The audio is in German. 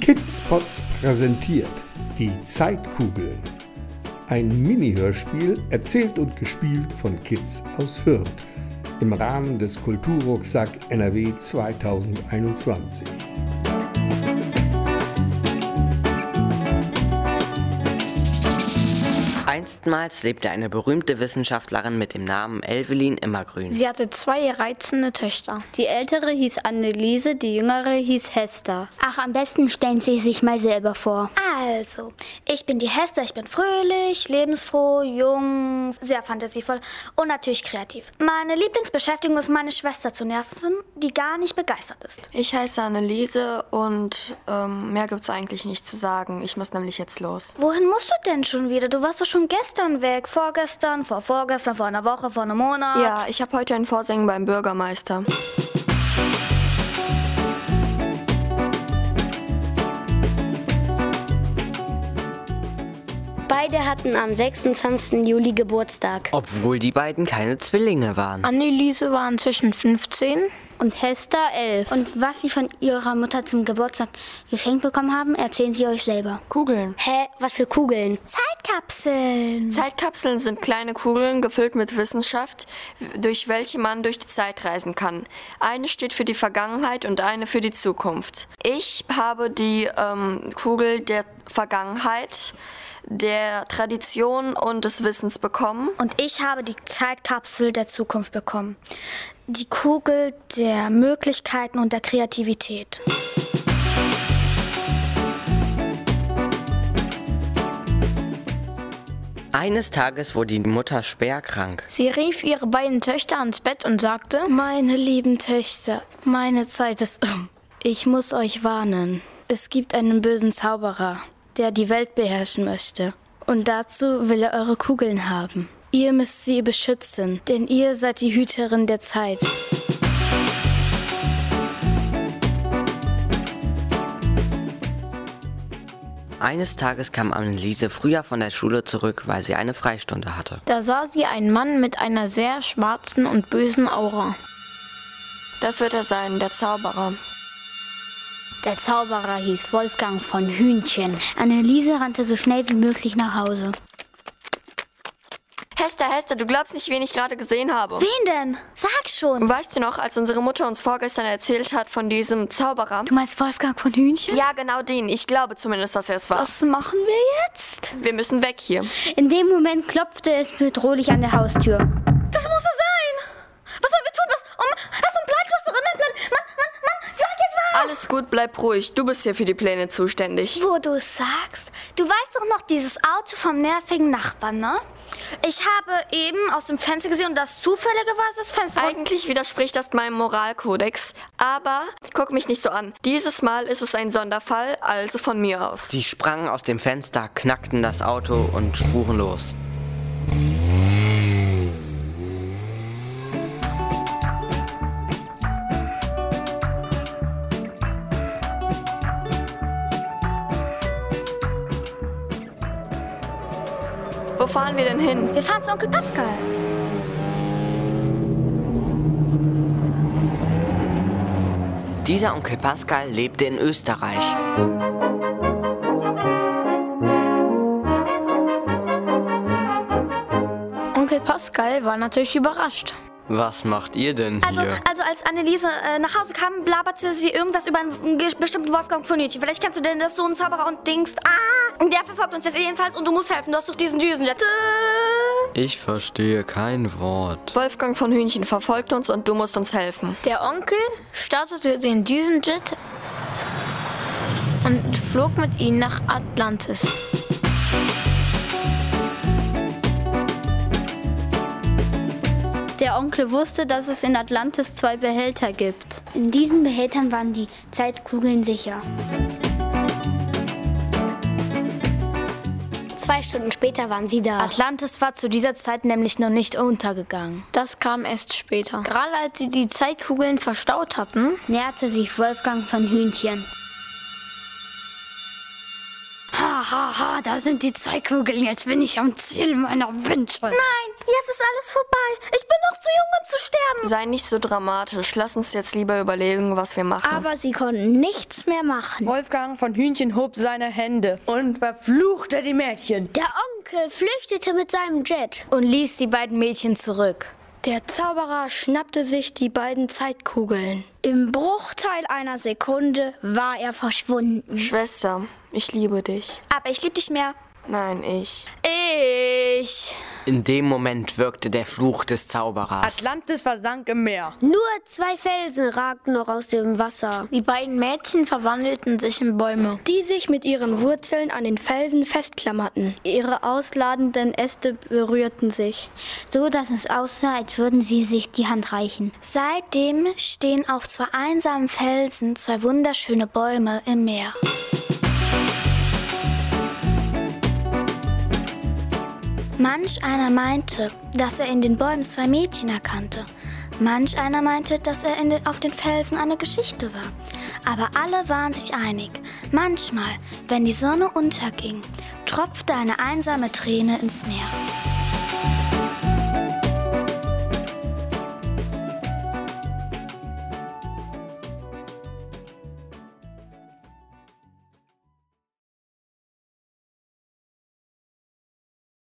Kidspots präsentiert die Zeitkugel. Ein Mini-Hörspiel erzählt und gespielt von Kids aus Hürth im Rahmen des Kulturrucksack NRW 2021. Einstmals lebte eine berühmte Wissenschaftlerin mit dem Namen Elvelin Immergrün. Sie hatte zwei reizende Töchter. Die ältere hieß Anneliese, die jüngere hieß Hester. Ach, am besten stellen Sie sich mal selber vor. Also, ich bin die Hester, ich bin fröhlich, lebensfroh, jung, sehr fantasievoll und natürlich kreativ. Meine Lieblingsbeschäftigung ist, meine Schwester zu nerven, die gar nicht begeistert ist. Ich heiße Anneliese und ähm, mehr gibt's eigentlich nicht zu sagen. Ich muss nämlich jetzt los. Wohin musst du denn schon wieder? Du warst doch schon gestern weg, vorgestern, vor vorgestern, vor einer Woche, vor einem Monat. Ja, ich habe heute ein Vorsingen beim Bürgermeister. Beide hatten am 26. Juli Geburtstag. Obwohl die beiden keine Zwillinge waren. Anneliese war inzwischen 15. Und Hester elf. Und was Sie von Ihrer Mutter zum Geburtstag geschenkt bekommen haben, erzählen Sie euch selber. Kugeln. Hä? Was für Kugeln? Zeitkapseln. Zeitkapseln sind kleine Kugeln gefüllt mit Wissenschaft, durch welche man durch die Zeit reisen kann. Eine steht für die Vergangenheit und eine für die Zukunft. Ich habe die ähm, Kugel der Vergangenheit, der Tradition und des Wissens bekommen. Und ich habe die Zeitkapsel der Zukunft bekommen. Die Kugel der Möglichkeiten und der Kreativität. Eines Tages wurde die Mutter schwer krank. Sie rief ihre beiden Töchter ans Bett und sagte, Meine lieben Töchter, meine Zeit ist um. Ich muss euch warnen. Es gibt einen bösen Zauberer, der die Welt beherrschen möchte. Und dazu will er eure Kugeln haben. Ihr müsst sie beschützen, denn ihr seid die Hüterin der Zeit. Eines Tages kam Anneliese früher von der Schule zurück, weil sie eine Freistunde hatte. da sah sie einen Mann mit einer sehr schwarzen und bösen Aura. Das wird er sein, der Zauberer. Der Zauberer hieß Wolfgang von Hühnchen. Anneliese rannte so schnell wie möglich nach Hause. Hester, Hester, du glaubst nicht, wen ich gerade gesehen habe. Wen denn? Sag schon. Weißt du noch, als unsere Mutter uns vorgestern erzählt hat von diesem Zauberer? Du meinst Wolfgang von Hühnchen? Ja, genau den. Ich glaube zumindest, dass er es war. Was machen wir jetzt? Wir müssen weg hier. In dem Moment klopfte es bedrohlich an der Haustür. Das muss es sein. Was sollen wir tun? Was? Um, hast du einen Plan? Du hast doch immer einen Plan. Mann, Mann, Mann, sag jetzt was. Alles gut, bleib ruhig. Du bist hier für die Pläne zuständig. Wo du sagst. Du weißt doch noch dieses Auto vom nervigen Nachbarn, ne? Ich habe eben aus dem Fenster gesehen und das Zufällige war das Fenster. Eigentlich widerspricht das meinem Moralkodex, aber guck mich nicht so an. Dieses Mal ist es ein Sonderfall, also von mir aus. Sie sprangen aus dem Fenster, knackten das Auto und fuhren los. Wo fahren wir denn hin? wir fahren zu Onkel Pascal. Dieser Onkel Pascal lebte in Österreich. Onkel Pascal war natürlich überrascht. Was macht ihr denn Also, hier? also als Anneliese äh, nach Hause kam, blabberte sie irgendwas über einen bestimmten Wolfgang von Hütchen. Vielleicht kennst du denn das so ein Zauberer und denkst, ah, und der verfolgt uns jetzt jedenfalls und du musst helfen. Du hast doch diesen Düsenjet. Ich verstehe kein Wort. Wolfgang von Hühnchen verfolgt uns und du musst uns helfen. Der Onkel startete den Düsenjet und flog mit ihnen nach Atlantis. Der Onkel wusste, dass es in Atlantis zwei Behälter gibt. In diesen Behältern waren die Zeitkugeln sicher. Zwei Stunden später waren sie da. Atlantis war zu dieser Zeit nämlich noch nicht untergegangen. Das kam erst später. Gerade als sie die Zeitkugeln verstaut hatten, näherte sich Wolfgang von Hühnchen. Ha, ha, da sind die Zeitkugeln. Jetzt bin ich am Ziel meiner Wünsche. Nein, jetzt ist alles vorbei. Ich bin noch zu jung, um zu sterben. Sei nicht so dramatisch. Lass uns jetzt lieber überlegen, was wir machen. Aber sie konnten nichts mehr machen. Wolfgang von Hühnchen hob seine Hände und verfluchte die Mädchen. Der Onkel flüchtete mit seinem Jet und ließ die beiden Mädchen zurück. Der Zauberer schnappte sich die beiden Zeitkugeln. Im Bruchteil einer Sekunde war er verschwunden. Schwester, ich liebe dich. Aber ich liebe dich mehr. Nein, ich. Ich. In dem Moment wirkte der Fluch des Zauberers. Atlantis versank im Meer. Nur zwei Felsen ragten noch aus dem Wasser. Die beiden Mädchen verwandelten sich in Bäume, die sich mit ihren Wurzeln an den Felsen festklammerten. Ihre ausladenden Äste berührten sich, so dass es aussah, als würden sie sich die Hand reichen. Seitdem stehen auf zwei einsamen Felsen zwei wunderschöne Bäume im Meer. Manch einer meinte, dass er in den Bäumen zwei Mädchen erkannte. Manch einer meinte, dass er den, auf den Felsen eine Geschichte sah. Aber alle waren sich einig. Manchmal, wenn die Sonne unterging, tropfte eine einsame Träne ins Meer.